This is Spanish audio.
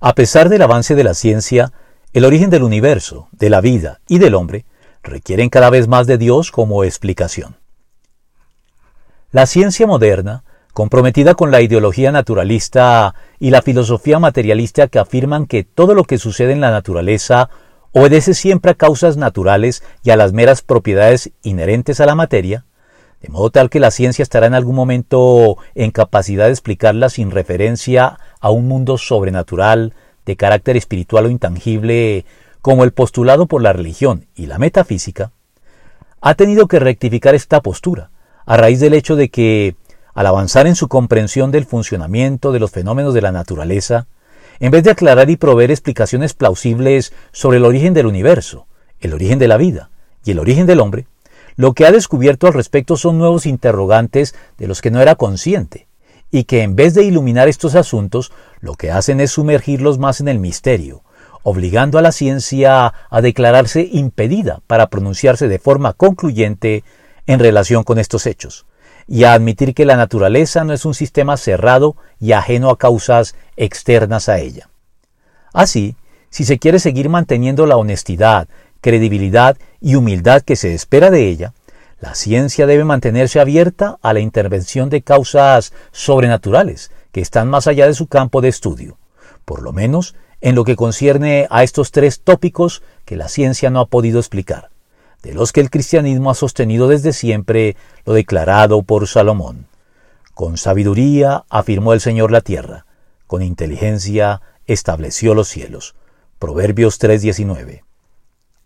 A pesar del avance de la ciencia, el origen del universo, de la vida y del hombre requieren cada vez más de Dios como explicación. La ciencia moderna, comprometida con la ideología naturalista y la filosofía materialista que afirman que todo lo que sucede en la naturaleza obedece siempre a causas naturales y a las meras propiedades inherentes a la materia, de modo tal que la ciencia estará en algún momento en capacidad de explicarla sin referencia a un mundo sobrenatural, de carácter espiritual o intangible, como el postulado por la religión y la metafísica, ha tenido que rectificar esta postura, a raíz del hecho de que, al avanzar en su comprensión del funcionamiento de los fenómenos de la naturaleza, en vez de aclarar y proveer explicaciones plausibles sobre el origen del universo, el origen de la vida y el origen del hombre, lo que ha descubierto al respecto son nuevos interrogantes de los que no era consciente, y que en vez de iluminar estos asuntos, lo que hacen es sumergirlos más en el misterio, obligando a la ciencia a declararse impedida para pronunciarse de forma concluyente en relación con estos hechos, y a admitir que la naturaleza no es un sistema cerrado y ajeno a causas externas a ella. Así, si se quiere seguir manteniendo la honestidad, credibilidad y humildad que se espera de ella, la ciencia debe mantenerse abierta a la intervención de causas sobrenaturales que están más allá de su campo de estudio, por lo menos en lo que concierne a estos tres tópicos que la ciencia no ha podido explicar, de los que el cristianismo ha sostenido desde siempre lo declarado por Salomón. Con sabiduría afirmó el Señor la tierra, con inteligencia estableció los cielos. Proverbios 3:19.